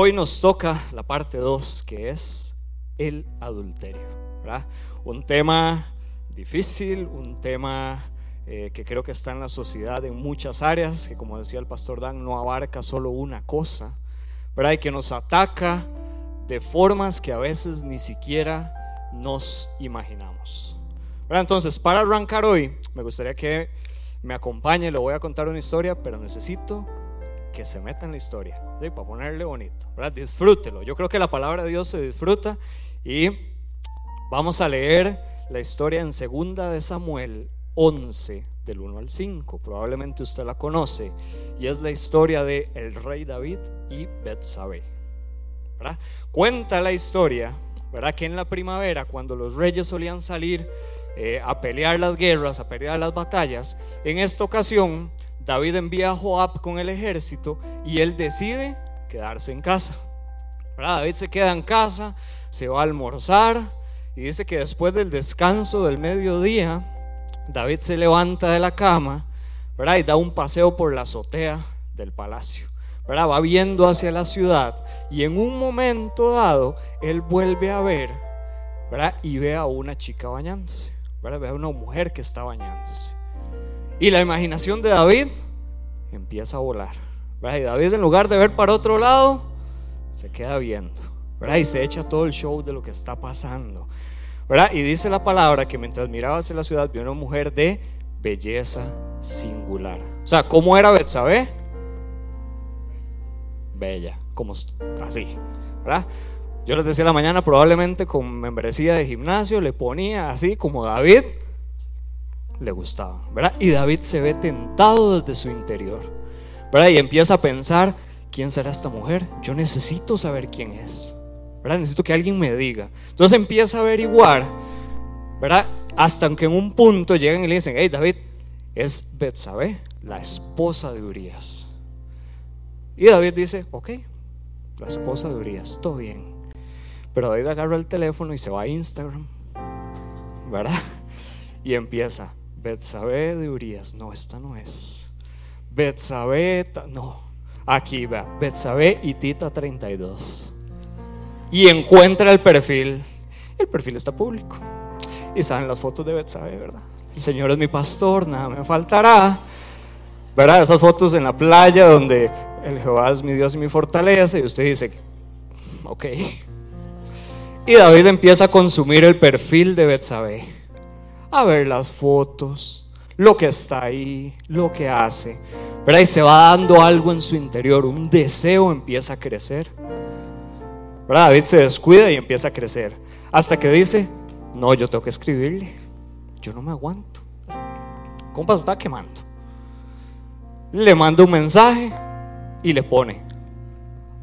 Hoy nos toca la parte 2, que es el adulterio. Un tema difícil, un tema eh, que creo que está en la sociedad en muchas áreas, que como decía el pastor Dan, no abarca solo una cosa, ¿verdad? y que nos ataca de formas que a veces ni siquiera nos imaginamos. Entonces, para arrancar hoy, me gustaría que me acompañe, le voy a contar una historia, pero necesito que se meta en la historia, para ponerle bonito, ¿verdad? disfrútelo. Yo creo que la palabra de Dios se disfruta y vamos a leer la historia en segunda de Samuel 11 del 1 al 5. Probablemente usted la conoce y es la historia de el rey David y Betsabé. Cuenta la historia, ¿verdad? Que en la primavera cuando los reyes solían salir eh, a pelear las guerras, a pelear las batallas. En esta ocasión, David envía a Joab con el ejército y él decide quedarse en casa. David se queda en casa, se va a almorzar y dice que después del descanso del mediodía, David se levanta de la cama y da un paseo por la azotea del palacio. Va viendo hacia la ciudad y en un momento dado él vuelve a ver y ve a una chica bañándose. Ve a una mujer que está bañándose. Y la imaginación de David empieza a volar. Y David en lugar de ver para otro lado, se queda viendo. Y se echa todo el show de lo que está pasando. Y dice la palabra que mientras miraba hacia la ciudad vio una mujer de belleza singular. O sea, ¿cómo era Betsabé? Bella, como así. ¿verdad? Yo les decía la mañana, probablemente con membresía de gimnasio le ponía así como David le gustaba, ¿verdad? Y David se ve tentado desde su interior, ¿verdad? Y empieza a pensar, ¿quién será esta mujer? Yo necesito saber quién es, ¿verdad? Necesito que alguien me diga. Entonces empieza a averiguar, ¿verdad? Hasta que en un punto llegan y le dicen, hey David, es Betsabé, la esposa de Urias. Y David dice, ok, la esposa de Urias, todo bien. Pero David agarra el teléfono y se va a Instagram, ¿verdad? Y empieza, Betsabé de Urias, no, esta no es. Betsabé, no, aquí va, Betsabé y Tita 32. Y encuentra el perfil, el perfil está público. Y salen las fotos de Betsabé, ¿verdad? El Señor es mi pastor, nada me faltará. ¿Verdad? Esas fotos en la playa donde el Jehová es mi Dios y mi fortaleza. Y usted dice, ok, y David empieza a consumir el perfil de Betsabé, a ver las fotos, lo que está ahí, lo que hace. ¿verdad? Y se va dando algo en su interior, un deseo empieza a crecer. ¿verdad? David se descuida y empieza a crecer. Hasta que dice, no, yo tengo que escribirle. Yo no me aguanto. Compa está quemando. Le manda un mensaje y le pone,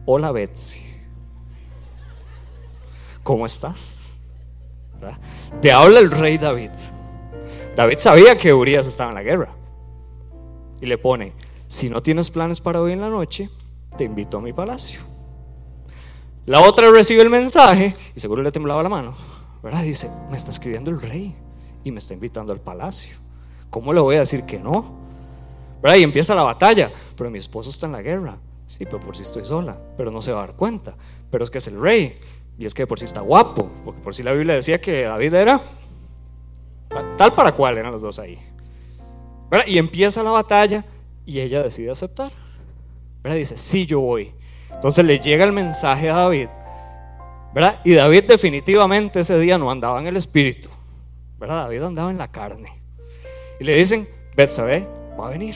hola Betsy. ¿cómo estás? Te habla el rey David. David sabía que Urias estaba en la guerra. Y le pone, si no tienes planes para hoy en la noche, te invito a mi palacio. La otra recibe el mensaje y seguro le temblaba la mano. ¿Verdad? Dice, me está escribiendo el rey y me está invitando al palacio. ¿Cómo le voy a decir que no? ¿Verdad? Y empieza la batalla. Pero mi esposo está en la guerra. Sí, pero por si estoy sola. Pero no se va a dar cuenta. Pero es que es el rey. Y es que por si está guapo, porque por si la Biblia decía que David era tal para cual eran los dos ahí. Y empieza la batalla y ella decide aceptar. Dice, sí, yo voy. Entonces le llega el mensaje a David. ¿verdad? Y David definitivamente ese día no andaba en el espíritu. ¿verdad? David andaba en la carne. Y le dicen, Betsabé va a venir.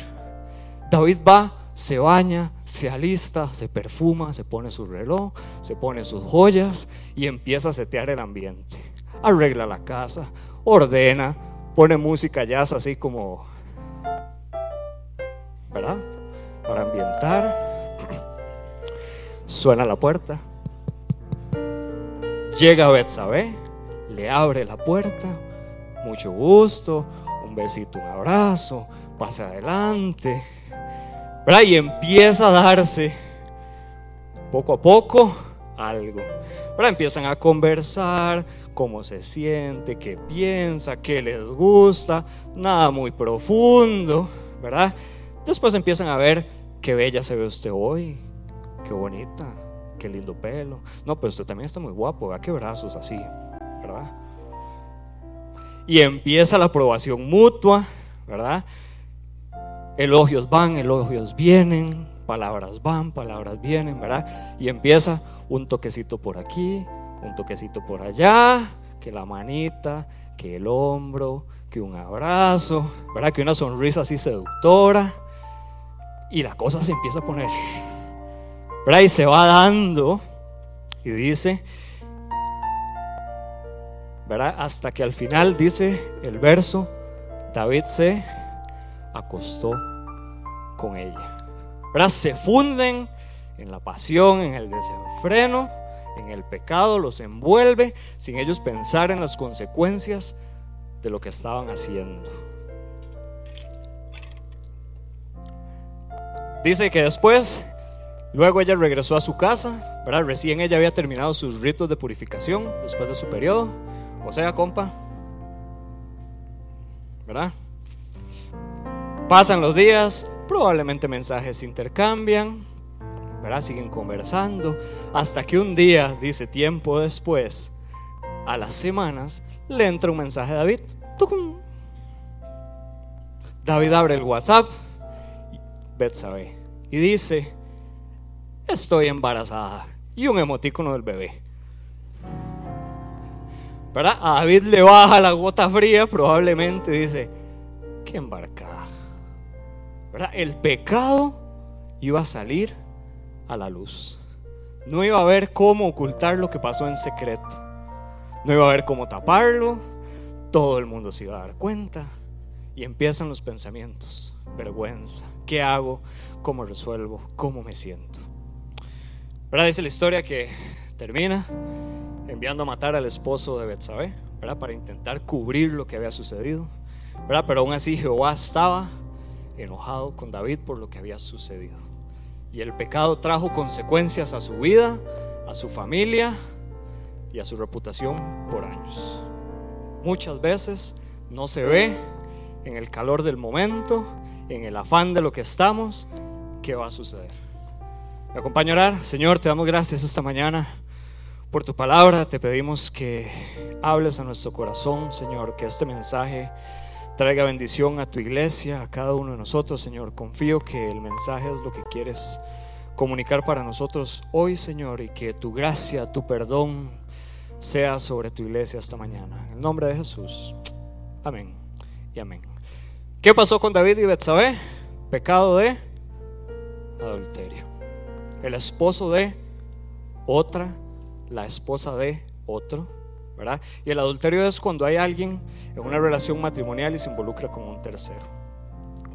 David va se baña, se alista, se perfuma, se pone su reloj, se pone sus joyas y empieza a setear el ambiente. Arregla la casa, ordena, pone música jazz así como, ¿verdad? Para ambientar. Suena la puerta. Llega Betsabé, le abre la puerta. Mucho gusto, un besito, un abrazo, pasa adelante y empieza a darse poco a poco algo. Empiezan a conversar, cómo se siente, qué piensa, qué les gusta, nada muy profundo, ¿verdad? Después empiezan a ver qué bella se ve usted hoy, qué bonita, qué lindo pelo. No, pero usted también está muy guapo, vea qué brazos así, ¿verdad? Y empieza la aprobación mutua, ¿verdad? Elogios van, elogios vienen, palabras van, palabras vienen, ¿verdad? Y empieza un toquecito por aquí, un toquecito por allá, que la manita, que el hombro, que un abrazo, ¿verdad? Que una sonrisa así seductora. Y la cosa se empieza a poner, ¿verdad? Y se va dando y dice, ¿verdad? Hasta que al final dice el verso, David se acostó con ella. Se funden en la pasión, en el desenfreno, en el pecado, los envuelve sin ellos pensar en las consecuencias de lo que estaban haciendo. Dice que después, luego ella regresó a su casa, ¿verdad? Recién ella había terminado sus ritos de purificación después de su periodo. O sea, compa, ¿verdad? Pasan los días, probablemente mensajes se intercambian, ¿verdad? Siguen conversando, hasta que un día, dice tiempo después, a las semanas, le entra un mensaje a David. David abre el WhatsApp, Betsabe, y dice, estoy embarazada, y un emotícono del bebé. ¿Verdad? A David le baja la gota fría, probablemente dice, qué embarcada. El pecado iba a salir a la luz. No iba a haber cómo ocultar lo que pasó en secreto. No iba a haber cómo taparlo. Todo el mundo se iba a dar cuenta. Y empiezan los pensamientos. Vergüenza. ¿Qué hago? ¿Cómo resuelvo? ¿Cómo me siento? ¿Verdad? Dice la historia que termina enviando a matar al esposo de Betsabé, ¿verdad? Para intentar cubrir lo que había sucedido, ¿verdad? Pero aún así Jehová estaba enojado con David por lo que había sucedido. Y el pecado trajo consecuencias a su vida, a su familia y a su reputación por años. Muchas veces no se ve en el calor del momento, en el afán de lo que estamos, qué va a suceder. Me acompaña a orar. Señor, te damos gracias esta mañana por tu palabra. Te pedimos que hables a nuestro corazón, Señor, que este mensaje traiga bendición a tu iglesia, a cada uno de nosotros, Señor. Confío que el mensaje es lo que quieres comunicar para nosotros hoy, Señor, y que tu gracia, tu perdón sea sobre tu iglesia esta mañana. En el nombre de Jesús. Amén y amén. ¿Qué pasó con David y Betsabé? Pecado de adulterio. El esposo de otra, la esposa de otro y el adulterio es cuando hay alguien en una relación matrimonial y se involucra con un tercero,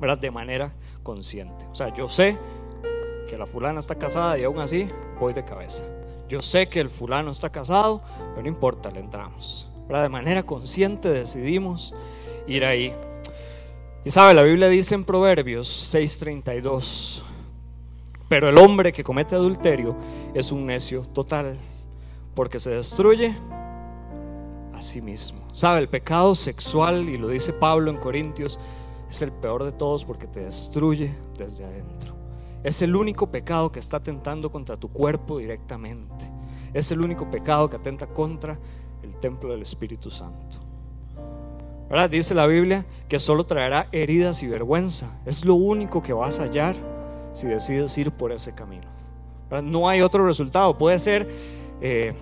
¿verdad? De manera consciente. O sea, yo sé que la fulana está casada y aún así voy de cabeza. Yo sé que el fulano está casado, pero no importa, le entramos. ¿verdad? De manera consciente decidimos ir ahí. Y sabe, la Biblia dice en Proverbios 6:32, pero el hombre que comete adulterio es un necio total, porque se destruye sí mismo. ¿Sabe? El pecado sexual, y lo dice Pablo en Corintios, es el peor de todos porque te destruye desde adentro. Es el único pecado que está atentando contra tu cuerpo directamente. Es el único pecado que atenta contra el templo del Espíritu Santo. ¿Verdad? Dice la Biblia que solo traerá heridas y vergüenza. Es lo único que vas a hallar si decides ir por ese camino. No hay otro resultado. Puede ser eh,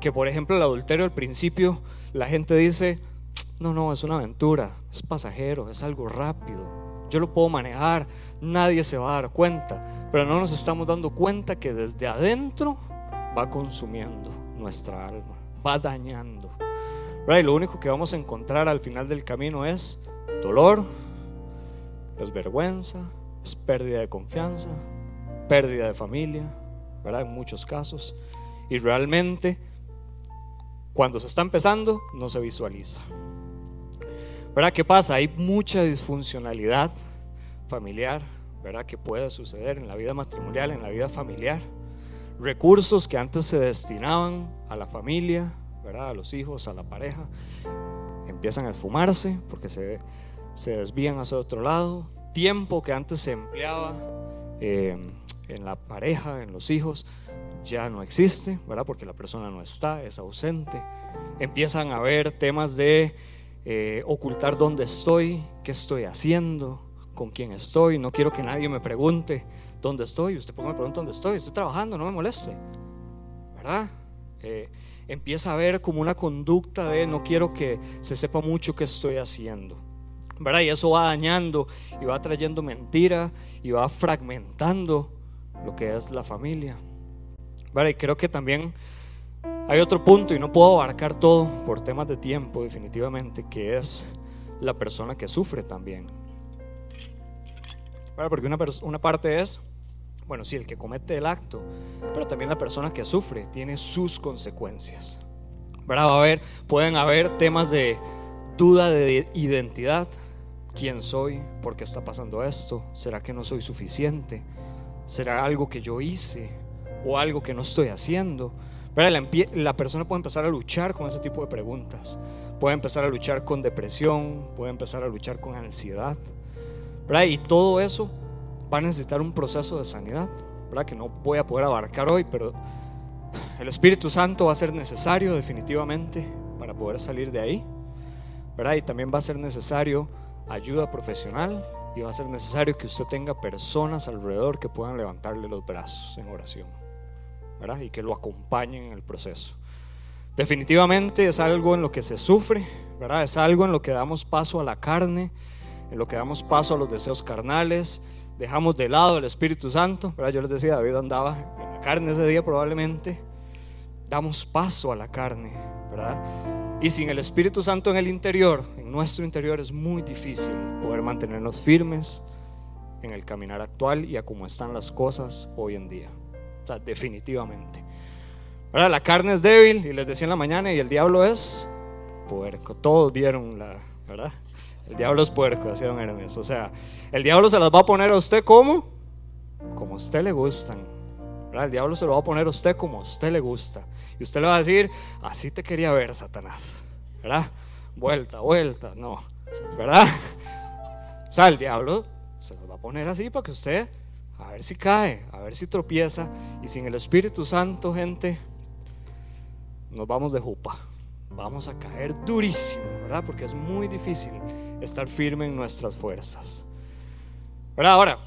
que por ejemplo el adulterio al principio la gente dice, no, no, es una aventura, es pasajero, es algo rápido, yo lo puedo manejar, nadie se va a dar cuenta, pero no nos estamos dando cuenta que desde adentro va consumiendo nuestra alma, va dañando. Y lo único que vamos a encontrar al final del camino es dolor, es vergüenza, es pérdida de confianza, pérdida de familia, ¿verdad? En muchos casos. Y realmente cuando se está empezando, no se visualiza. ¿Verdad? ¿Qué pasa? Hay mucha disfuncionalidad familiar, ¿verdad? Que puede suceder en la vida matrimonial, en la vida familiar. Recursos que antes se destinaban a la familia, ¿verdad? A los hijos, a la pareja, empiezan a esfumarse porque se, se desvían hacia otro lado. Tiempo que antes se empleaba eh, en la pareja, en los hijos, ya no existe, ¿verdad? Porque la persona no está, es ausente. Empiezan a haber temas de eh, ocultar dónde estoy, qué estoy haciendo, con quién estoy. No quiero que nadie me pregunte dónde estoy. Usted me pregunta dónde estoy. Estoy trabajando, no me moleste, ¿verdad? Eh, empieza a haber como una conducta de no quiero que se sepa mucho qué estoy haciendo. ¿verdad? Y eso va dañando y va trayendo mentira y va fragmentando lo que es la familia. ¿Verdad? Y creo que también hay otro punto, y no puedo abarcar todo por temas de tiempo, definitivamente, que es la persona que sufre también. Porque una, una parte es, bueno, sí, el que comete el acto, pero también la persona que sufre tiene sus consecuencias. ¿verdad? Va a haber, pueden haber temas de duda de identidad. ¿Quién soy? ¿Por qué está pasando esto? ¿Será que no soy suficiente? ¿Será algo que yo hice o algo que no estoy haciendo? La, persona puede empezar a luchar con ese tipo de preguntas. Puede empezar a luchar con depresión, puede empezar a luchar con ansiedad. Y todo eso va a necesitar un proceso de sanidad, ¿verdad? que no voy a poder abarcar hoy, pero el Espíritu Santo va a ser necesario definitivamente para poder salir de ahí. ¿verdad? Y también va a ser necesario ayuda profesional y va a ser necesario que usted tenga personas alrededor que puedan levantarle los brazos en oración y que lo acompañen en el proceso. Definitivamente es algo en lo que se sufre, ¿verdad? es algo en lo que damos paso a la carne, en lo que damos paso a los deseos carnales, dejamos de lado el Espíritu Santo, ¿verdad? yo les decía, David andaba en la carne ese día probablemente, damos paso a la carne, ¿verdad? Y sin el Espíritu Santo en el interior, en nuestro interior, es muy difícil poder mantenernos firmes en el caminar actual y a cómo están las cosas hoy en día definitivamente. La carne es débil, y les decía en la mañana, y el diablo es puerco. Todos vieron la, ¿verdad? El diablo es puerco, decía don Hermes. O sea, el diablo se las va a poner a usted como, como a usted le gustan. El diablo se lo va a poner a usted como a usted le gusta. Y usted le va a decir, así te quería ver, Satanás. ¿Verdad? Vuelta, vuelta, no. ¿Verdad? O sea, el diablo se las va a poner así para que usted a ver si cae, a ver si tropieza. Y sin el Espíritu Santo, gente, nos vamos de jupa. Vamos a caer durísimo, ¿verdad? Porque es muy difícil estar firme en nuestras fuerzas. ¿Verdad? Ahora,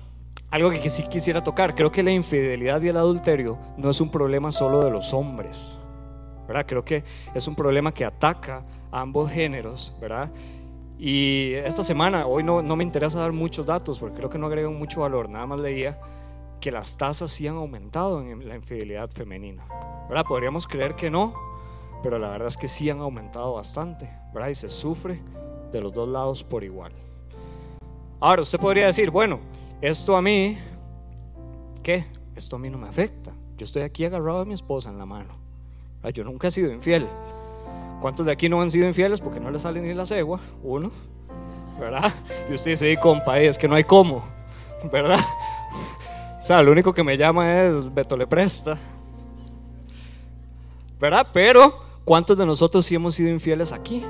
algo que sí quisiera tocar, creo que la infidelidad y el adulterio no es un problema solo de los hombres, ¿verdad? Creo que es un problema que ataca a ambos géneros, ¿verdad? Y esta semana, hoy no, no me interesa dar muchos datos porque creo que no agregan mucho valor, nada más leía que las tasas sí han aumentado en la infidelidad femenina. ¿verdad? Podríamos creer que no, pero la verdad es que sí han aumentado bastante, ¿verdad? Y se sufre de los dos lados por igual. Ahora, usted podría decir, bueno, esto a mí, ¿qué? Esto a mí no me afecta. Yo estoy aquí agarrado a mi esposa en la mano. Yo nunca he sido infiel. ¿Cuántos de aquí no han sido infieles porque no les sale ni la cegua? Uno, ¿verdad? Y usted dice, compa, es que no hay cómo, ¿verdad? O sea, lo único que me llama es Beto le presta, ¿verdad? Pero, ¿cuántos de nosotros sí hemos sido infieles aquí?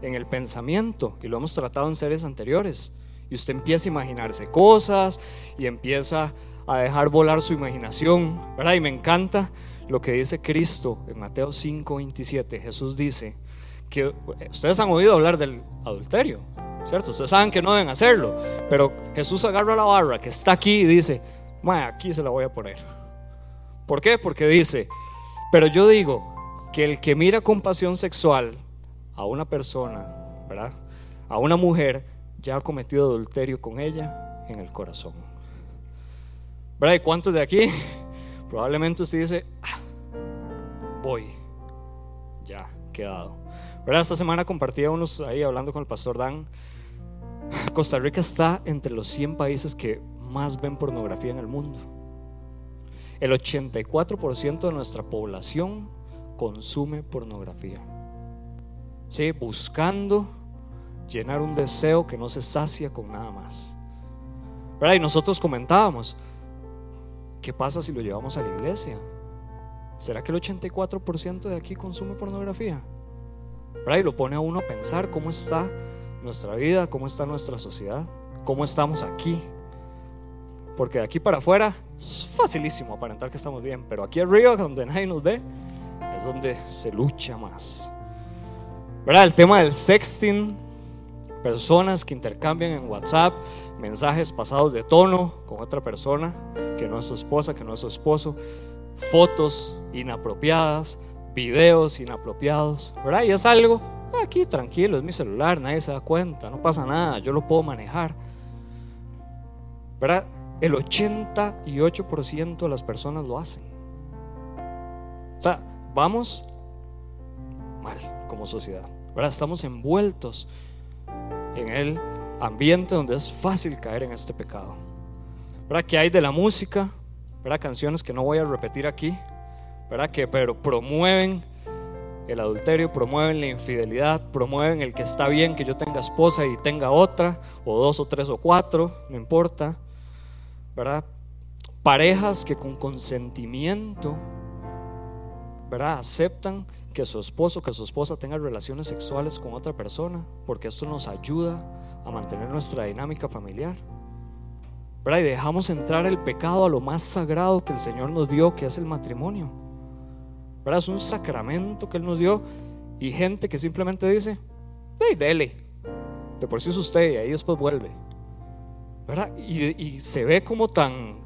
En el pensamiento, y lo hemos tratado en series anteriores. Y usted empieza a imaginarse cosas y empieza a dejar volar su imaginación, ¿verdad? Y me encanta lo que dice Cristo en Mateo 5, 27. Jesús dice que ustedes han oído hablar del adulterio, ¿cierto? Ustedes saben que no deben hacerlo, pero Jesús agarra la barra que está aquí y dice, aquí se la voy a poner. ¿Por qué? Porque dice, pero yo digo que el que mira con pasión sexual a una persona, ¿verdad? A una mujer, ya ha cometido adulterio con ella en el corazón. ¿Verdad? ¿Y cuántos de aquí Probablemente usted dice, ah, voy, ya, quedado. ¿Verdad? Esta semana compartía unos ahí hablando con el pastor Dan. Costa Rica está entre los 100 países que más ven pornografía en el mundo. El 84% de nuestra población consume pornografía. ¿Sí? Buscando llenar un deseo que no se sacia con nada más. ¿Verdad? Y nosotros comentábamos, ¿Qué pasa si lo llevamos a la iglesia? ¿Será que el 84% de aquí consume pornografía? Y lo pone a uno a pensar cómo está nuestra vida, cómo está nuestra sociedad, cómo estamos aquí. Porque de aquí para afuera Es facilísimo aparentar que estamos bien, pero aquí arriba, donde nadie nos ve, es donde se lucha más. El tema del sexting, personas que intercambian en WhatsApp mensajes pasados de tono con otra persona que no es su esposa, que no es su esposo, fotos inapropiadas, videos inapropiados, ¿verdad? Y es algo aquí tranquilo, es mi celular, nadie se da cuenta, no pasa nada, yo lo puedo manejar. ¿Verdad? El 88% de las personas lo hacen. O sea, vamos mal como sociedad. ¿verdad? Estamos envueltos en el ambiente donde es fácil caer en este pecado. ¿Verdad? Que hay de la música, ¿verdad? Canciones que no voy a repetir aquí, ¿verdad? Que pero promueven el adulterio, promueven la infidelidad, promueven el que está bien que yo tenga esposa y tenga otra, o dos o tres o cuatro, no importa, ¿verdad? Parejas que con consentimiento, ¿verdad? Aceptan que su esposo, que su esposa tenga relaciones sexuales con otra persona, porque esto nos ayuda a mantener nuestra dinámica familiar. ¿verdad? Y dejamos entrar el pecado a lo más sagrado que el Señor nos dio, que es el matrimonio. ¿verdad? Es un sacramento que Él nos dio y gente que simplemente dice, hey, dele, de por sí es usted y ahí después vuelve. ¿verdad? Y, y se ve como tan,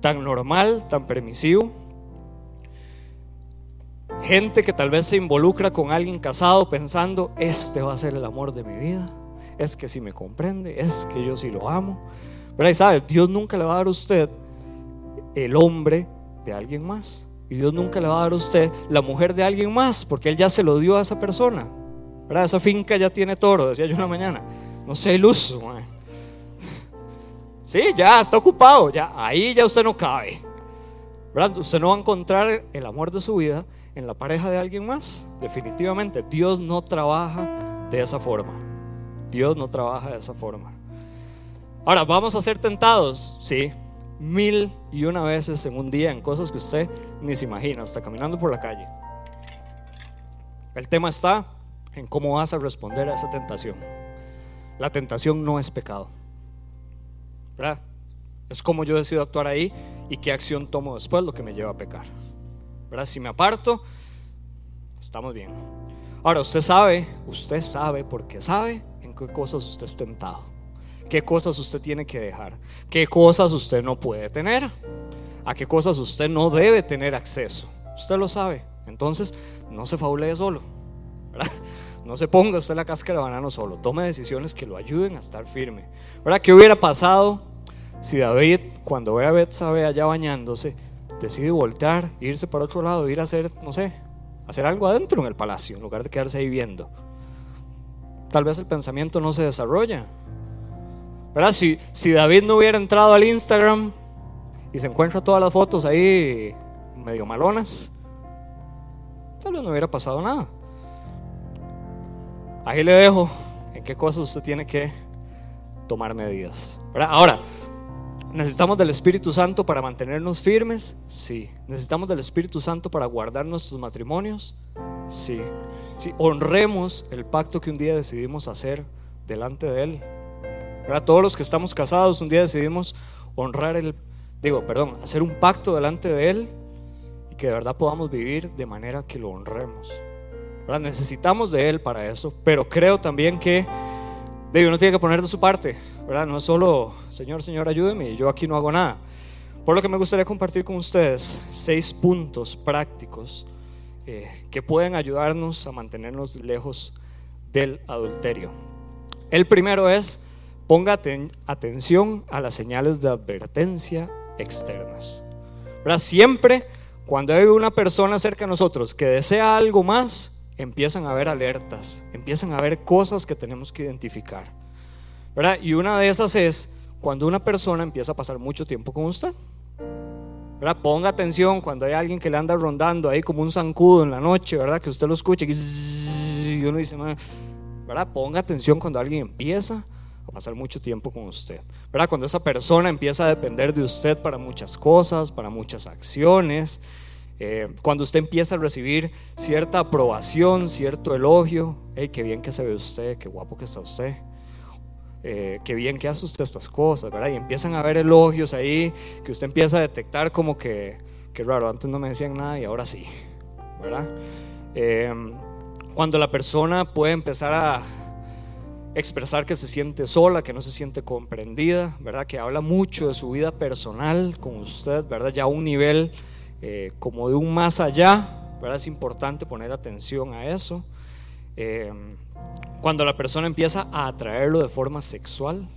tan normal, tan permisivo Gente que tal vez se involucra con alguien casado pensando, este va a ser el amor de mi vida, es que si me comprende, es que yo sí lo amo. Pero ahí sabe, Dios nunca le va a dar a usted el hombre de alguien más. Y Dios nunca le va a dar a usted la mujer de alguien más, porque Él ya se lo dio a esa persona. ¿verdad? Esa finca ya tiene toro, decía yo una mañana. No sea iluso. Sí, ya está ocupado, ya ahí ya usted no cabe. ¿verdad? Usted no va a encontrar el amor de su vida en la pareja de alguien más. Definitivamente, Dios no trabaja de esa forma. Dios no trabaja de esa forma. Ahora, ¿vamos a ser tentados? Sí, mil y una veces en un día en cosas que usted ni se imagina, hasta caminando por la calle. El tema está en cómo vas a responder a esa tentación. La tentación no es pecado. ¿Verdad? Es como yo decido actuar ahí y qué acción tomo después lo que me lleva a pecar. Si me aparto, estamos bien. Ahora, usted sabe, usted sabe porque sabe en qué cosas usted es tentado, qué cosas usted tiene que dejar, qué cosas usted no puede tener, a qué cosas usted no debe tener acceso. Usted lo sabe. Entonces, no se faulee solo. No se ponga usted la cáscara de banano solo. Tome decisiones que lo ayuden a estar firme. ¿Verdad? ¿Qué hubiera pasado si David, cuando ve a Betsabe allá bañándose, decide voltear, irse para otro lado, ir a hacer, no sé, hacer algo adentro en el palacio, en lugar de quedarse ahí viendo. Tal vez el pensamiento no se desarrolla. ¿Verdad? Si, si David no hubiera entrado al Instagram y se encuentra todas las fotos ahí medio malonas, tal vez no hubiera pasado nada. Ahí le dejo en qué cosas usted tiene que tomar medidas. ¿verdad? Ahora, ¿Necesitamos del Espíritu Santo para mantenernos firmes? Sí. ¿Necesitamos del Espíritu Santo para guardar nuestros matrimonios? Sí. sí. Honremos el pacto que un día decidimos hacer delante de Él. Para todos los que estamos casados, un día decidimos honrar el, digo, perdón, hacer un pacto delante de Él y que de verdad podamos vivir de manera que lo honremos. Necesitamos de Él para eso, pero creo también que Digo, uno tiene que poner de su parte, No es solo, Señor, Señor, ayúdeme, yo aquí no hago nada. Por lo que me gustaría compartir con ustedes seis puntos prácticos eh, que pueden ayudarnos a mantenernos lejos del adulterio. El primero es, ponga atención a las señales de advertencia externas. ¿verdad? Siempre cuando hay una persona cerca de nosotros que desea algo más, empiezan a haber alertas, empiezan a haber cosas que tenemos que identificar. ¿Verdad? Y una de esas es cuando una persona empieza a pasar mucho tiempo con usted. ¿verdad? Ponga atención cuando hay alguien que le anda rondando ahí como un zancudo en la noche, ¿verdad? Que usted lo escuche y uno dice, ¿verdad? Ponga atención cuando alguien empieza a pasar mucho tiempo con usted. ¿verdad? Cuando esa persona empieza a depender de usted para muchas cosas, para muchas acciones, eh, cuando usted empieza a recibir cierta aprobación, cierto elogio, hey, qué bien que se ve usted, qué guapo que está usted. Eh, qué bien que hace usted estas cosas, ¿verdad? Y empiezan a haber elogios ahí, que usted empieza a detectar como que, qué raro, antes no me decían nada y ahora sí, ¿verdad? Em, cuando la persona puede empezar a expresar que se siente sola, que no se siente comprendida, ¿verdad? Que habla mucho de su vida personal con usted, ¿verdad? Ya a un nivel eh, como de un más allá, ¿verdad? Es importante poner atención a eso. Em, cuando la persona empieza a atraerlo de forma sexual,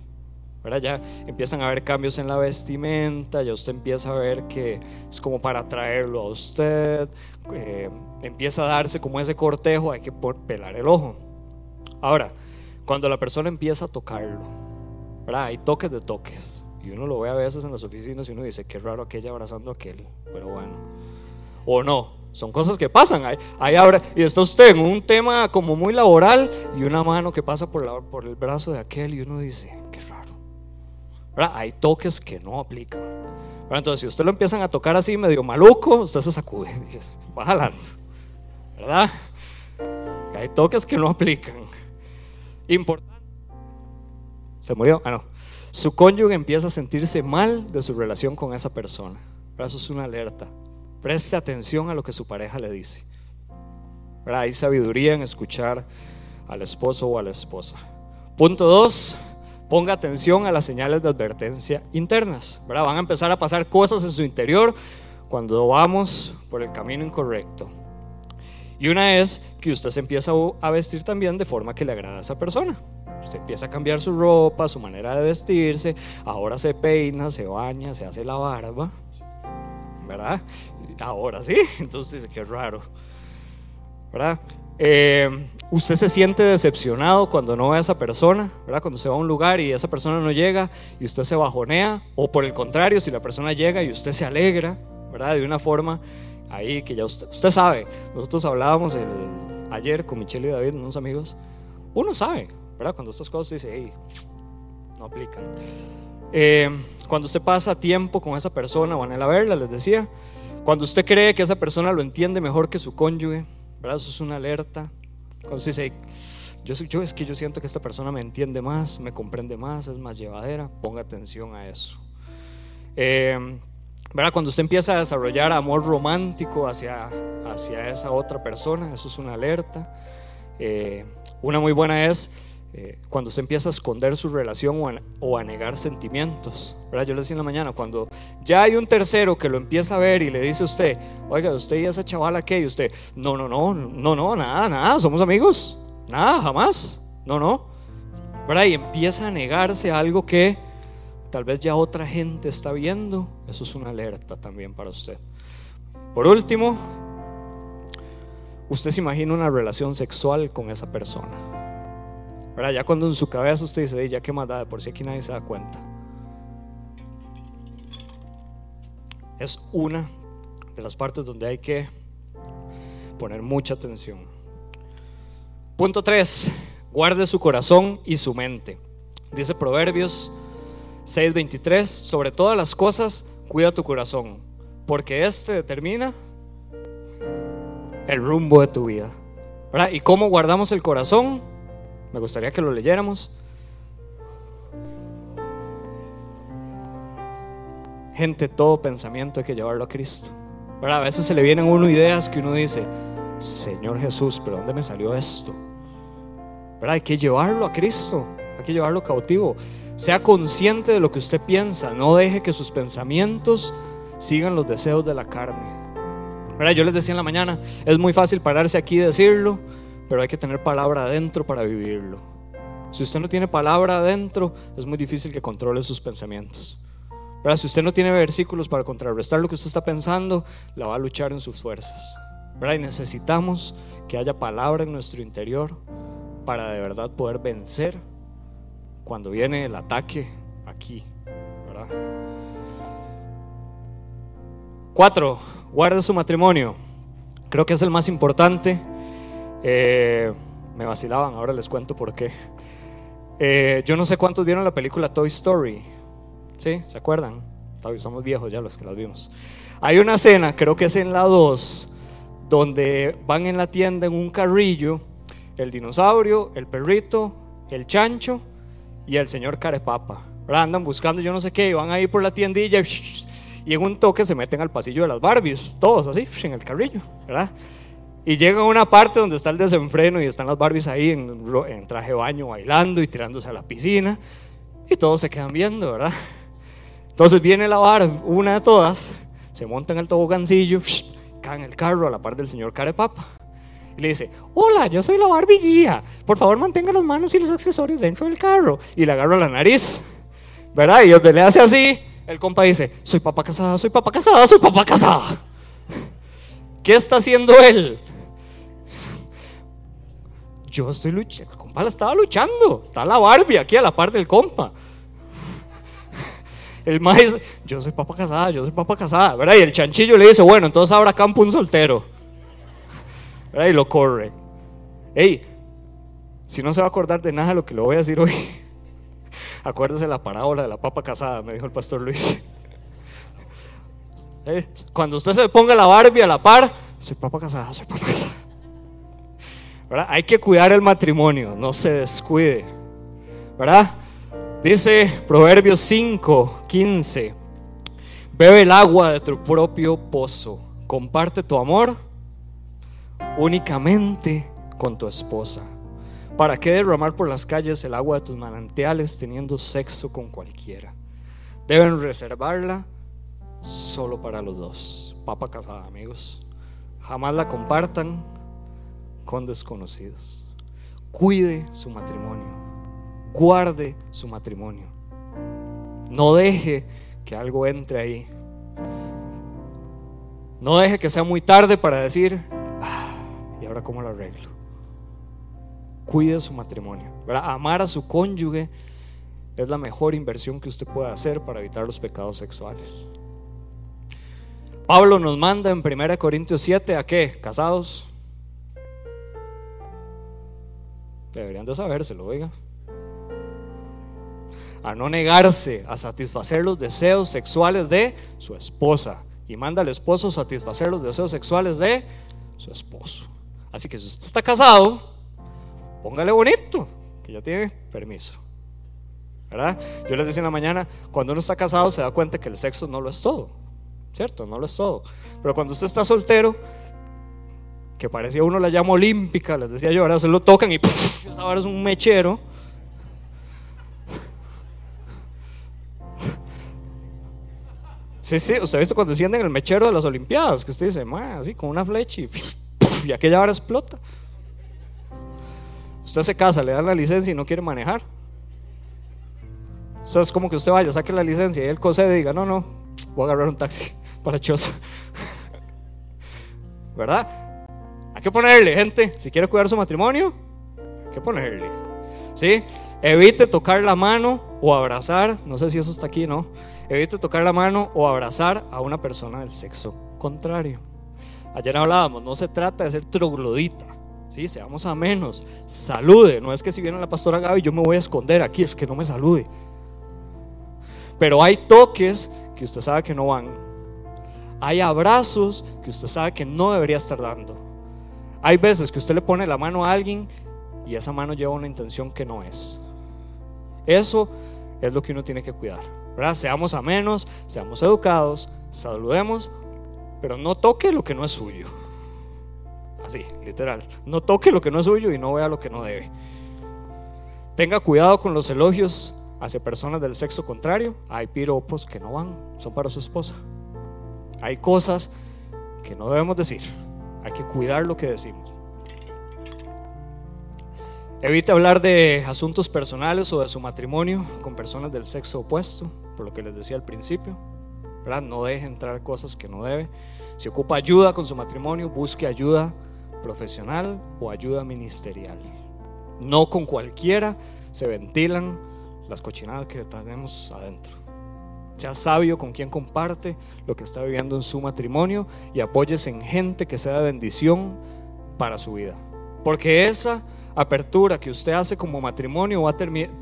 ¿verdad? Ya empiezan a haber cambios en la vestimenta, ya usted empieza a ver que es como para atraerlo a usted, eh, empieza a darse como ese cortejo, hay que pelar el ojo. Ahora, cuando la persona empieza a tocarlo, ¿verdad? Hay toques de toques. Y uno lo ve a veces en las oficinas y uno dice, qué raro aquella abrazando a aquel. Pero bueno. O no. Son cosas que pasan. Ahí, ahora, y está usted en un tema como muy laboral y una mano que pasa por, la, por el brazo de aquel y uno dice, qué raro. ¿verdad? Hay toques que no aplican. Entonces, si usted lo empiezan a tocar así medio maluco, usted se sacude y dice, va jalando. ¿Verdad? Hay toques que no aplican. Importante. ¿Se murió? Ah, no. Su cónyuge empieza a sentirse mal de su relación con esa persona. Eso es una alerta. Preste atención a lo que su pareja le dice. Hay sabiduría en escuchar al esposo o a la esposa. Punto dos, ponga atención a las señales de advertencia internas. Van a empezar a pasar cosas en su interior cuando vamos por el camino incorrecto. Y una es que usted se empieza a vestir también de forma que le agrada a esa persona. Usted empieza a cambiar su ropa, su manera de vestirse, ahora se peina, se baña, se hace la barba, ¿verdad? Ahora sí, entonces dice, qué raro, ¿verdad? Eh, usted se siente decepcionado cuando no ve a esa persona, ¿verdad? Cuando se va a un lugar y esa persona no llega y usted se bajonea, o por el contrario, si la persona llega y usted se alegra, ¿verdad? De una forma ahí que ya usted, sabe, nosotros hablábamos el, ayer con Michelle y David, unos amigos, uno sabe, ¿verdad? Cuando estas cosas dice, hey, no aplican. Eh, cuando usted pasa tiempo con esa persona, van a verla, les decía, cuando usted cree que esa persona lo entiende mejor que su cónyuge, ¿verdad? Eso es una alerta. Cuando usted dice, yo, es que yo siento que esta persona me entiende más, me comprende más, es más llevadera, ponga atención a eso. Eh, cuando usted empieza a desarrollar amor romántico hacia, hacia esa otra persona, eso es una alerta. Eh, una muy buena es eh, cuando usted empieza a esconder su relación o a, negar sentimientos. ¿verdad? Yo le decía en la mañana, cuando ya hay un tercero que lo empieza a ver y le dice a usted, oiga, usted y esa chavala qué, y usted, no, no, no, no, no, nada, nada, somos amigos, nada, jamás, no, no. ¿verdad? Y empieza a negarse a algo que tal vez ya otra gente está viendo, eso es una alerta también para usted. Por último, usted se imagina una relación sexual con esa persona. ¿Verdad? Ya cuando en su cabeza usted dice, ya qué más da, por si aquí nadie se da cuenta. Es una de las partes donde hay que poner mucha atención. Punto 3. Guarde su corazón y su mente. Dice Proverbios 6:23, sobre todas las cosas, cuida tu corazón, porque este determina el rumbo de tu vida. ¿Y cómo guardamos el corazón? Me gustaría que lo leyéramos. Gente, todo pensamiento hay que llevarlo a Cristo. A veces se le vienen uno ideas que uno dice, Señor Jesús, ¿pero dónde me salió esto? Hay que llevarlo a Cristo, hay que llevarlo cautivo. Sea consciente de lo que usted piensa, no deje que sus pensamientos sigan los deseos de la carne. Yo les decía en la mañana, es muy fácil pararse aquí y decirlo, pero hay que tener palabra adentro para vivirlo. Si usted no tiene palabra adentro, es muy difícil que controle sus pensamientos. Si usted no tiene versículos para contrarrestar lo que usted está pensando, la va a luchar en sus fuerzas. Y necesitamos que haya palabra en nuestro interior para de verdad poder vencer cuando viene el ataque aquí. ¿verdad? Cuatro, guarde su matrimonio. Creo que es el más importante. Eh, me vacilaban, ahora les cuento por qué. Eh, yo no sé cuántos vieron la película Toy Story. ¿Sí? ¿Se acuerdan? Somos viejos ya los que las vimos. Hay una escena, creo que es en la 2, donde van en la tienda en un carrillo el dinosaurio, el perrito, el chancho y el señor Carepapa. ¿verdad? Andan buscando yo no sé qué y van ahí por la tiendilla y en un toque se meten al pasillo de las Barbies, todos así, en el carrillo, ¿verdad? Y llegan a una parte donde está el desenfreno y están las Barbies ahí en, en traje de baño bailando y tirándose a la piscina y todos se quedan viendo, ¿verdad? Entonces viene la Barbie, una de todas, se monta en el tobogancillo, cae en el carro a la par del señor Carepapa. Y le dice, hola, yo soy la Barbie guía. Por favor, mantenga las manos y los accesorios dentro del carro. Y le agarra la nariz. ¿Verdad? Y donde le hace así, el compa dice, soy papá casada, soy papá casada, soy papá casada. ¿Qué está haciendo él? Yo estoy luchando. El compa la estaba luchando. Está la Barbie aquí a la par del compa. El maíz, yo soy papá casada, yo soy papá casada, ¿verdad? Y el chanchillo le dice, bueno, entonces ahora campo un soltero. ¿Verdad? Y lo corre. Ey, si no se va a acordar de nada de lo que le voy a decir hoy, acuérdese la parábola de la papa casada, me dijo el pastor Luis. Cuando usted se ponga la Barbie a la par, soy papa casada, soy papa casada. Hay que cuidar el matrimonio, no se descuide. ¿Verdad? Dice Proverbios 5, 15. Bebe el agua de tu propio pozo. Comparte tu amor únicamente con tu esposa. ¿Para qué derramar por las calles el agua de tus manantiales teniendo sexo con cualquiera? Deben reservarla solo para los dos. Papa casada, amigos. Jamás la compartan con desconocidos. Cuide su matrimonio. Guarde su matrimonio. No deje que algo entre ahí. No deje que sea muy tarde para decir, ah, ¿y ahora cómo lo arreglo? Cuide su matrimonio. Amar a su cónyuge es la mejor inversión que usted puede hacer para evitar los pecados sexuales. Pablo nos manda en 1 Corintios 7 a qué? Casados. Deberían de sabérselo, oiga. A no negarse a satisfacer los deseos sexuales de su esposa. Y manda al esposo satisfacer los deseos sexuales de su esposo. Así que si usted está casado, póngale bonito, que ya tiene permiso. ¿Verdad? Yo les decía en la mañana, cuando uno está casado se da cuenta que el sexo no lo es todo. ¿cierto? No lo es todo. Pero cuando usted está soltero, que parecía uno la llama olímpica, les decía yo, ahora se lo tocan y ahora es un mechero. Sí, sí, usted ha visto cuando encienden el mechero de las Olimpiadas, que usted dice, así con una flecha y, aquella hora explota. Usted se casa, le dan la licencia y no quiere manejar. O sea, es como que usted vaya, saque la licencia y él concede y diga, no, no, voy a agarrar un taxi para Choza. ¿Verdad? Que ponerle, gente. Si quiere cuidar su matrimonio, hay que ponerle. ¿Sí? Evite tocar la mano o abrazar. No sé si eso está aquí, ¿no? Evite tocar la mano o abrazar a una persona del sexo contrario. Ayer hablábamos, no se trata de ser troglodita. ¿sí? Seamos amenos. Salude. No es que si viene la pastora Gaby yo me voy a esconder aquí, es que no me salude. Pero hay toques que usted sabe que no van. Hay abrazos que usted sabe que no debería estar dando. Hay veces que usted le pone la mano a alguien y esa mano lleva una intención que no es. Eso es lo que uno tiene que cuidar. ¿verdad? Seamos amenos, seamos educados, saludemos, pero no toque lo que no es suyo. Así, literal. No toque lo que no es suyo y no vea lo que no debe. Tenga cuidado con los elogios hacia personas del sexo contrario, hay piropos que no van, son para su esposa. Hay cosas que no debemos decir, hay que cuidar lo que decimos. Evite hablar de asuntos personales o de su matrimonio con personas del sexo opuesto, por lo que les decía al principio. No deje entrar cosas que no debe. Si ocupa ayuda con su matrimonio, busque ayuda profesional o ayuda ministerial. No con cualquiera se ventilan las cochinadas que tenemos adentro. Sea sabio con quien comparte lo que está viviendo en su matrimonio y apóyese en gente que sea de bendición para su vida. Porque esa apertura que usted hace como matrimonio va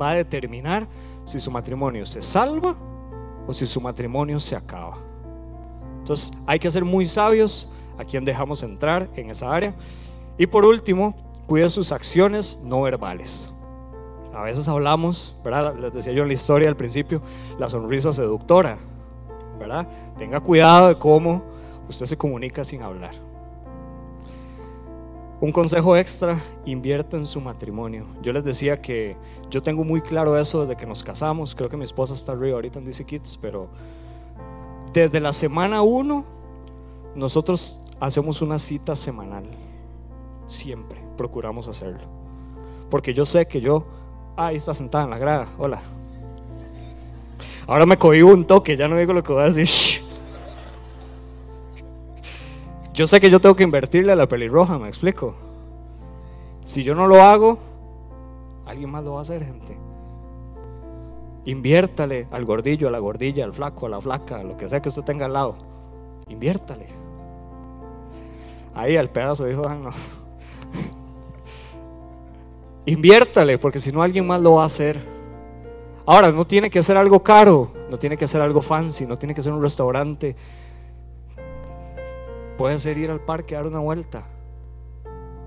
a, determinar si su matrimonio se salva o si su matrimonio se acaba. Entonces hay que ser muy sabios a quien dejamos entrar en esa área. Y por último, cuide sus acciones no verbales. A veces hablamos, ¿verdad? Les decía yo en la historia al principio, la sonrisa seductora, ¿verdad? Tenga cuidado de cómo usted se comunica sin hablar. Un consejo extra, invierta en su matrimonio. Yo les decía que yo tengo muy claro eso desde que nos casamos. Creo que mi esposa está arriba ahorita en DC Kids, pero desde la semana 1 nosotros hacemos una cita semanal. Siempre procuramos hacerlo. Porque yo sé que yo, ahí está sentada en la grada, hola. Ahora me cohibo un toque, ya no digo lo que voy a decir. Yo sé que yo tengo que invertirle a la pelirroja, me explico. Si yo no lo hago, alguien más lo va a hacer, gente. Inviértale al gordillo, a la gordilla, al flaco, a la flaca, lo que sea que usted tenga al lado. Inviértale. Ahí al pedazo dijo, ah, no. Inviértale, porque si no alguien más lo va a hacer. Ahora, no tiene que ser algo caro, no tiene que ser algo fancy, no tiene que ser un restaurante Puede ser ir al parque a dar una vuelta,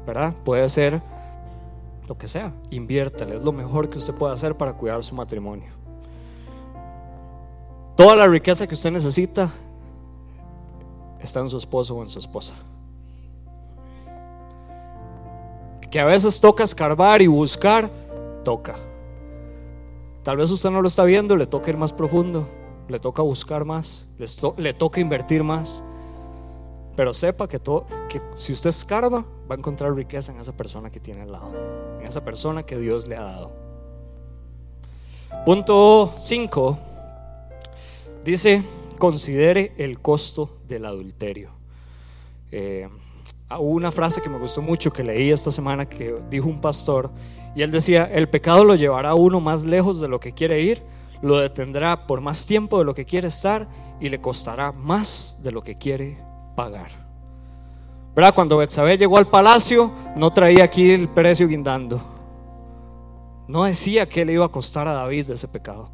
¿verdad? Puede ser lo que sea. Inviértale, es lo mejor que usted puede hacer para cuidar su matrimonio. Toda la riqueza que usted necesita está en su esposo o en su esposa. Que a veces toca escarbar y buscar, toca. Tal vez usted no lo está viendo, le toca ir más profundo, le toca buscar más, le, toca invertir más. Pero sepa que, que si usted escarba, va a encontrar riqueza en esa persona que tiene al lado, en esa persona que Dios le ha dado. Punto 5 dice, considere el costo del adulterio. Eh, hubo una frase que me gustó mucho que leí esta semana que dijo un pastor y él decía, el pecado lo llevará a uno más lejos de lo que quiere ir, lo detendrá por más tiempo de lo que quiere estar y le costará más de lo que quiere pagar. ¿Verdad? Cuando Betsabé llegó al palacio, no traía aquí el precio guindando. No decía que le iba a costar a David ese pecado.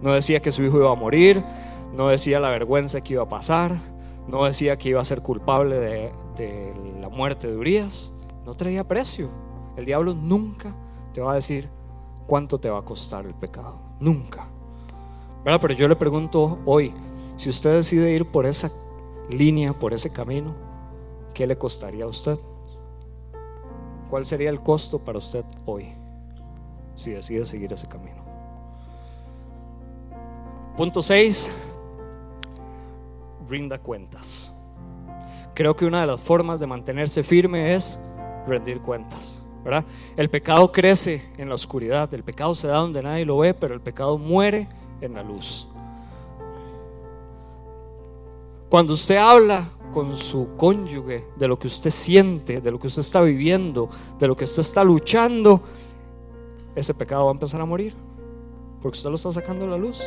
No decía que su hijo iba a morir. No decía la vergüenza que iba a pasar. No decía que iba a ser culpable de, la muerte de Urias. No traía precio. El diablo nunca te va a decir cuánto te va a costar el pecado. Nunca. Pero yo le pregunto hoy, si usted decide ir por esa línea, por ese camino, ¿qué le costaría a usted? ¿Cuál sería el costo para usted hoy si decide seguir ese camino? Punto 6. Rinda cuentas. Creo que una de las formas de mantenerse firme es rendir cuentas. ¿verdad? El pecado crece en la oscuridad, el pecado se da donde nadie lo ve, pero el pecado muere en la luz. Cuando usted habla con su cónyuge de lo que usted siente, de lo que usted está viviendo, de lo que usted está luchando, ese pecado va a empezar a morir. Porque usted lo está sacando a la luz.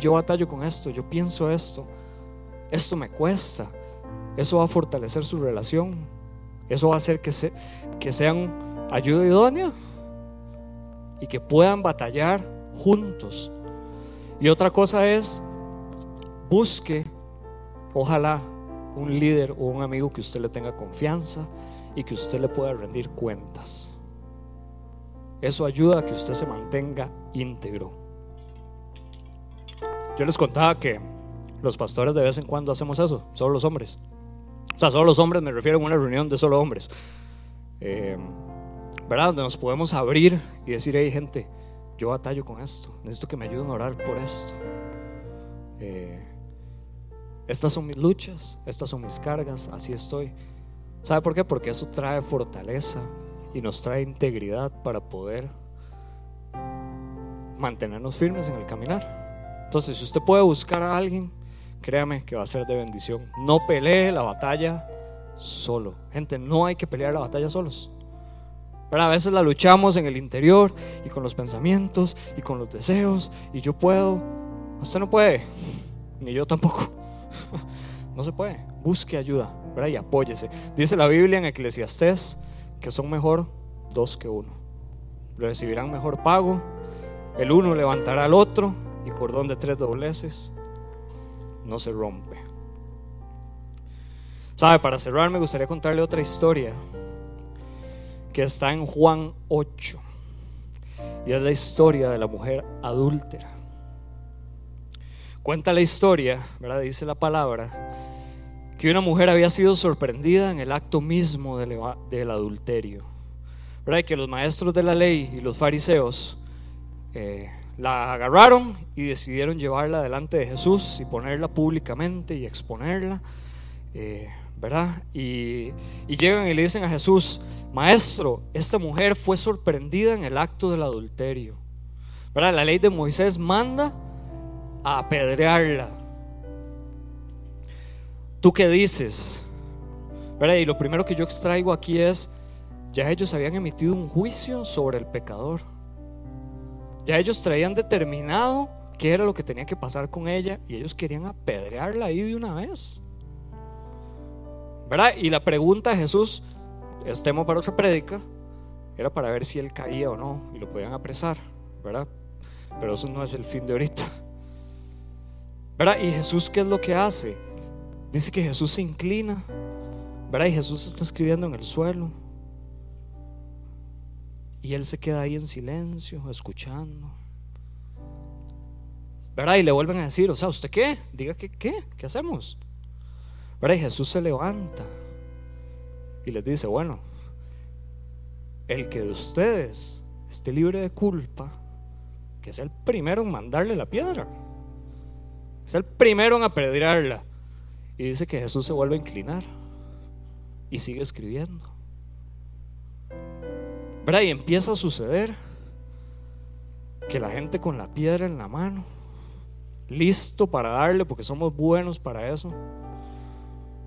Yo batallo con esto, yo pienso esto, esto me cuesta. Eso va a fortalecer su relación. Eso va a hacer que, se, que sean ayuda idónea y que puedan batallar juntos. Y otra cosa es, busque Ojalá un líder o un amigo que usted le tenga confianza y que usted le pueda rendir cuentas. Eso ayuda a que usted se mantenga íntegro. Yo les contaba que los pastores de vez en cuando hacemos eso, solo los hombres. O sea, solo los hombres me refiero a una reunión de solo hombres. Eh, ¿Verdad? Donde nos podemos abrir y decir, hey gente, yo batallo con esto, necesito que me ayuden a orar por esto. Eh, estas son mis luchas, estas son mis cargas, así estoy. ¿Sabe por qué? Porque eso trae fortaleza y nos trae integridad para poder mantenernos firmes en el caminar. Entonces, si usted puede buscar a alguien, créame que va a ser de bendición. No pelee la batalla solo. Gente, no hay que pelear la batalla solos. Pero a veces la luchamos en el interior y con los pensamientos y con los deseos y yo puedo. Usted no puede, ni yo tampoco. No se puede. Busque ayuda y apóyese. Dice la Biblia en Eclesiastés que son mejor dos que uno. Recibirán mejor pago. El uno levantará al otro y cordón de tres dobleces no se rompe. ¿Sabe? Para cerrar me gustaría contarle otra historia que está en Juan 8. Y es la historia de la mujer adúltera. Cuenta la historia, ¿verdad? Dice la palabra, que una mujer había sido sorprendida en el acto mismo del, adulterio. ¿Verdad? Que los maestros de la ley y los fariseos eh, la agarraron y decidieron llevarla delante de Jesús y ponerla públicamente y exponerla. Eh, ¿verdad? Y, llegan y le dicen a Jesús, Maestro, esta mujer fue sorprendida en el acto del adulterio. ¿Verdad? La ley de Moisés manda a apedrearla. ¿Tú qué dices? ¿Verdad? Y lo primero que yo extraigo aquí es, ya ellos habían emitido un juicio sobre el pecador. Ya ellos traían determinado qué era lo que tenía que pasar con ella y ellos querían apedrearla ahí de una vez. ¿Verdad? Y la pregunta de Jesús, es tema para otra prédica, era para ver si él caía o no y lo podían apresar, ¿verdad? Pero eso no es el fin de ahorita. ¿Verdad? Y Jesús, ¿qué es lo que hace? Dice que Jesús se inclina, ¿verdad? Y Jesús está escribiendo en el suelo. Y él se queda ahí en silencio, escuchando. ¿Verdad? Y le vuelven a decir, o sea, ¿usted qué? Diga qué, ¿qué hacemos? ¿Verdad? Y Jesús se levanta y les dice, bueno, el que de ustedes esté libre de culpa, que es el primero en mandarle la piedra. Es el primero en apedrearla. Y dice que Jesús se vuelve a inclinar y sigue escribiendo. ¿Verdad? Y empieza a suceder que la gente con la piedra en la mano, listo para darle, porque somos buenos para eso.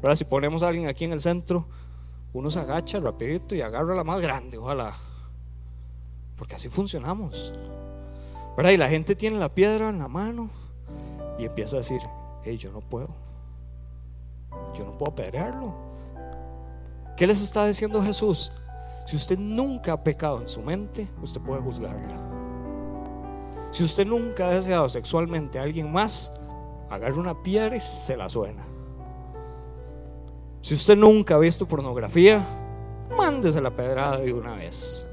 ¿Verdad? Si ponemos a alguien aquí en el centro, uno se agacha rapidito y agarra la más grande, ojalá. Porque así funcionamos. ¿Verdad? Y la gente tiene la piedra en la mano y empieza a decir, hey, yo no puedo. Yo no puedo apedrearlo. ¿Qué les está diciendo Jesús? Si usted nunca ha pecado en su mente, usted puede juzgarla. Si usted nunca ha deseado sexualmente a alguien más, agarre una piedra y se la suena. Si usted nunca ha visto pornografía, mándese la pedrada de una vez.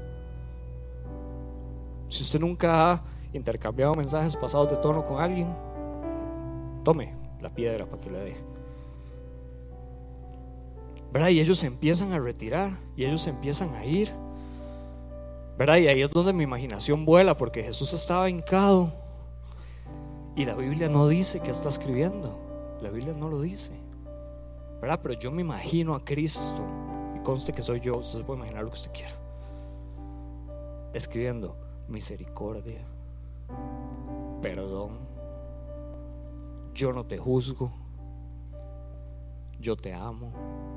Si usted nunca ha intercambiado mensajes pasados de tono con alguien, tome la piedra para que le dé. ¿Verdad? Y ellos se empiezan a retirar y ellos se empiezan a ir. ¿verdad? Y ahí es donde mi imaginación vuela porque Jesús estaba hincado y la Biblia no dice que está escribiendo. La Biblia no lo dice. Pero yo me imagino a Cristo y conste que soy yo, usted puede imaginar lo que usted quiera. Escribiendo misericordia, perdón, yo no te juzgo, yo te amo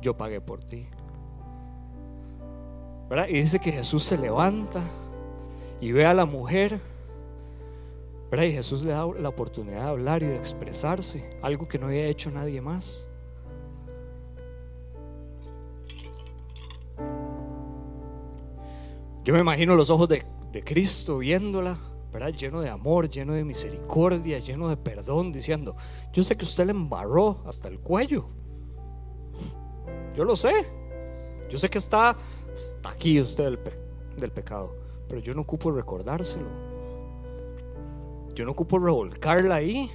yo pagué por ti. ¿Verdad? Y dice que Jesús se levanta y ve a la mujer. ¿verdad? Y Jesús le da la oportunidad de hablar y de expresarse, algo que no había hecho nadie más. Yo me imagino los ojos de, de Cristo viéndola, ¿verdad? Lleno de amor, lleno de misericordia, lleno de perdón, diciendo, yo sé que usted le embarró hasta el cuello, yo lo sé. Yo sé que está, aquí usted del, del pecado, pero yo no ocupo recordárselo. Yo no ocupo revolcarla ahí.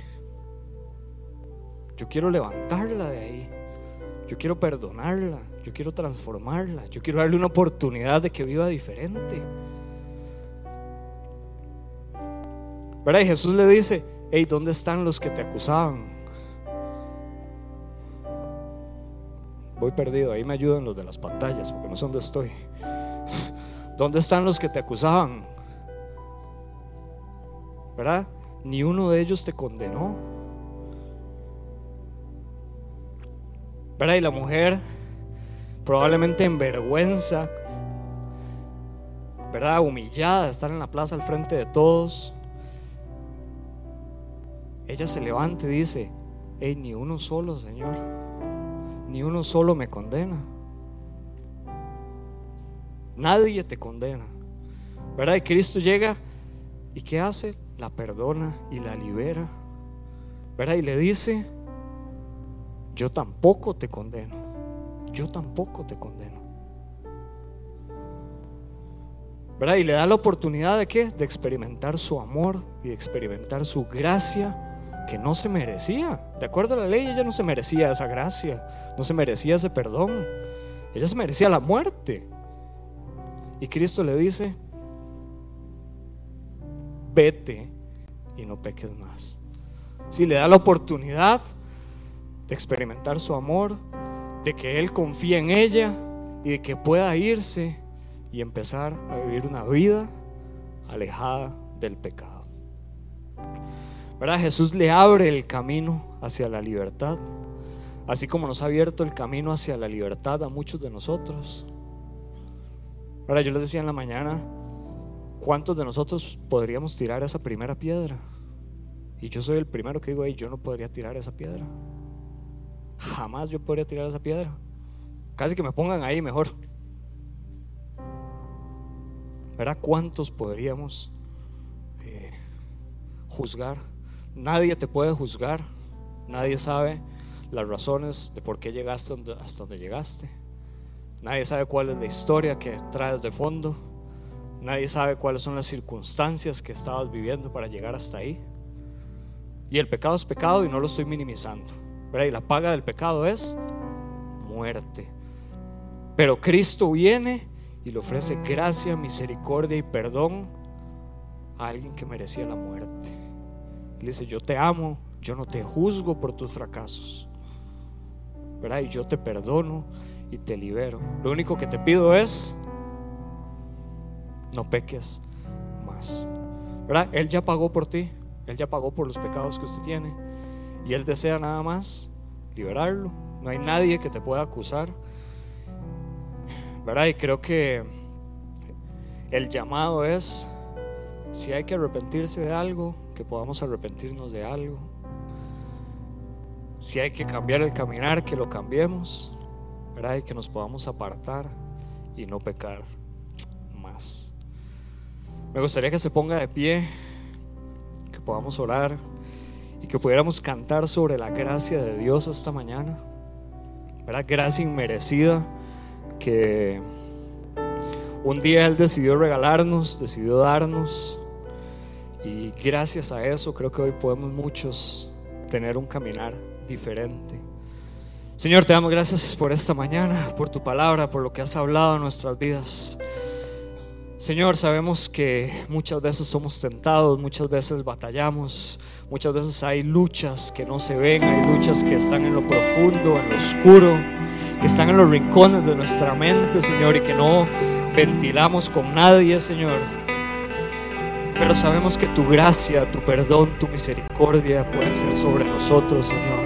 Yo quiero levantarla de ahí. Yo quiero perdonarla. Yo quiero transformarla. Yo quiero darle una oportunidad de que viva diferente. ¿Verdad? Y Jesús le dice, hey, ¿dónde están los que te acusaban? Voy perdido, ahí me ayudan los de las pantallas, porque no sé dónde estoy. ¿Dónde están los que te acusaban? ¿Verdad? Ni uno de ellos te condenó. ¿Verdad? Y la mujer, probablemente en vergüenza, ¿verdad? Humillada, estar en la plaza al frente de todos. Ella se levanta y dice, hey, ni uno solo, Señor ni uno solo me condena. Nadie te condena. ¿Verdad? Y Cristo llega y ¿qué hace? La perdona y la libera. ¿Verdad? Y le dice, yo tampoco te condeno. Yo tampoco te condeno. ¿verdad? Y le da la oportunidad de qué? De experimentar su amor y de experimentar su gracia que no se merecía. De acuerdo a la ley, ella no se merecía esa gracia, no se merecía ese perdón. Ella se merecía la muerte. Y Cristo le dice, vete y no peques más. Si le da la oportunidad de experimentar su amor, de que Él confíe en ella y de que pueda irse y empezar a vivir una vida alejada del pecado. ¿Verdad? Jesús le abre el camino hacia la libertad, así como nos ha abierto el camino hacia la libertad a muchos de nosotros. Ahora yo les decía en la mañana, ¿cuántos de nosotros podríamos tirar esa primera piedra? Y yo soy el primero que digo, yo no podría tirar esa piedra. Jamás yo podría tirar esa piedra. Casi que me pongan ahí mejor. ¿Verdad? ¿Cuántos podríamos eh, juzgar? Nadie te puede juzgar. Nadie sabe las razones de por qué llegaste hasta donde llegaste. Nadie sabe cuál es la historia que traes de fondo. Nadie sabe cuáles son las circunstancias que estabas viviendo para llegar hasta ahí. Y el pecado es pecado y no lo estoy minimizando. ¿verdad? Y la paga del pecado es muerte. Pero Cristo viene y le ofrece gracia, misericordia y perdón a alguien que merecía la muerte. Dice, yo te amo, yo no te juzgo por tus fracasos. ¿verdad? Y yo te perdono y te libero. Lo único que te pido es, no peques más. ¿verdad? Él ya pagó por ti, Él ya pagó por los pecados que usted tiene. Y Él desea nada más liberarlo. No hay nadie que te pueda acusar. ¿verdad? Y creo que el llamado es, si hay que arrepentirse de algo, que podamos arrepentirnos de algo. Si hay que cambiar el caminar, que lo cambiemos, ¿verdad? Y que nos podamos apartar y no pecar más. Me gustaría que se ponga de pie, que podamos orar y que pudiéramos cantar sobre la gracia de Dios esta mañana, ¿verdad? Gracia inmerecida que un día Él decidió regalarnos, decidió darnos. Y gracias a eso creo que hoy podemos muchos tener un caminar diferente. Señor, te damos gracias por esta mañana, por tu palabra, por lo que has hablado en nuestras vidas. Señor, sabemos que muchas veces somos tentados, muchas veces batallamos, muchas veces hay luchas que no se ven, hay luchas que están en lo profundo, en lo oscuro que están en los rincones de nuestra mente, Señor, y que no ventilamos con nadie, Señor. Pero sabemos que tu gracia, tu perdón, tu misericordia puede ser sobre nosotros, Señor.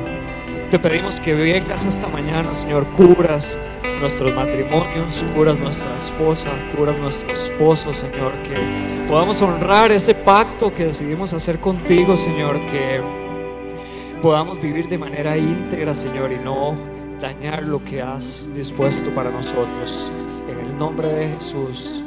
Te pedimos que vengas esta mañana, Señor, cubras nuestros matrimonios, cubras nuestra esposa, cubras nuestro esposo, Señor, que podamos honrar ese pacto que decidimos hacer contigo, Señor, que podamos vivir de manera íntegra, Señor, y no dañar lo que has dispuesto para nosotros. En el nombre de Jesús.